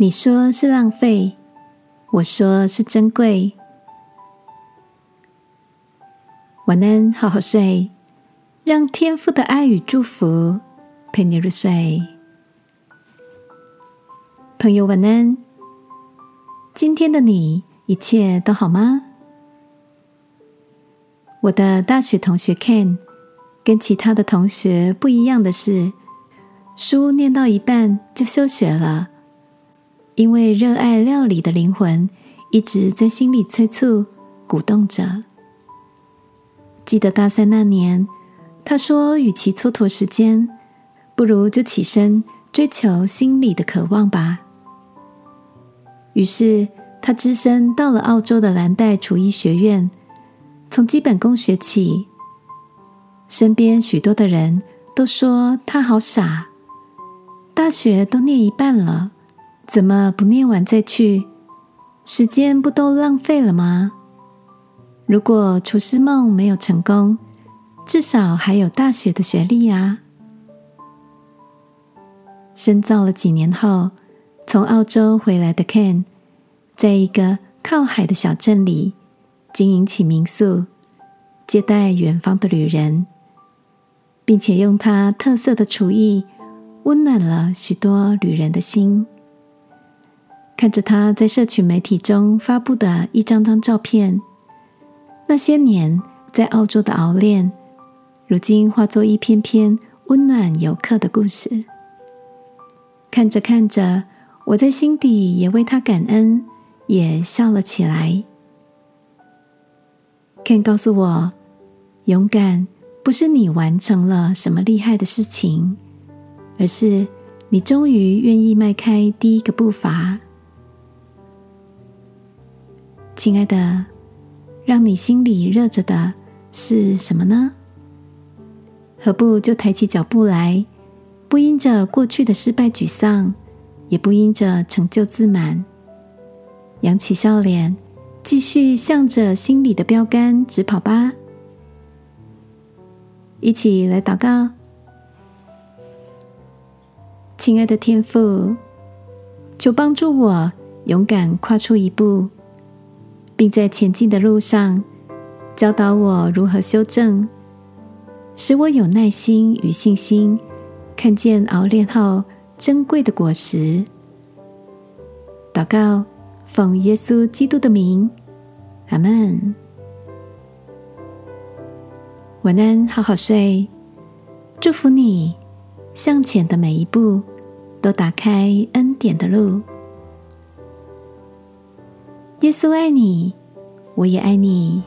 你说是浪费，我说是珍贵。晚安，好好睡，让天父的爱与祝福陪你入睡。朋友，晚安。今天的你一切都好吗？我的大学同学 Ken 跟其他的同学不一样的是，书念到一半就休学了，因为热爱料理的灵魂一直在心里催促、鼓动着。记得大三那年，他说：“与其蹉跎时间，不如就起身追求心里的渴望吧。”于是他只身到了澳洲的蓝带厨艺学院，从基本功学起。身边许多的人都说他好傻，大学都念一半了，怎么不念完再去？时间不都浪费了吗？如果厨师梦没有成功，至少还有大学的学历啊！深造了几年后，从澳洲回来的 Ken，在一个靠海的小镇里经营起民宿，接待远方的旅人，并且用他特色的厨艺温暖了许多旅人的心。看着他在社群媒体中发布的一张张照片。那些年在澳洲的熬炼，如今化作一篇篇温暖游客的故事。看着看着，我在心底也为他感恩，也笑了起来。Ken 告诉我，勇敢不是你完成了什么厉害的事情，而是你终于愿意迈开第一个步伐。亲爱的。让你心里热着的是什么呢？何不就抬起脚步来，不因着过去的失败沮丧，也不因着成就自满，扬起笑脸，继续向着心里的标杆直跑吧！一起来祷告，亲爱的天父，求帮助我勇敢跨出一步。并在前进的路上教导我如何修正，使我有耐心与信心，看见熬炼后珍贵的果实。祷告，奉耶稣基督的名，阿门。晚安，好好睡。祝福你向前的每一步都打开恩典的路。耶稣爱你，我也爱你。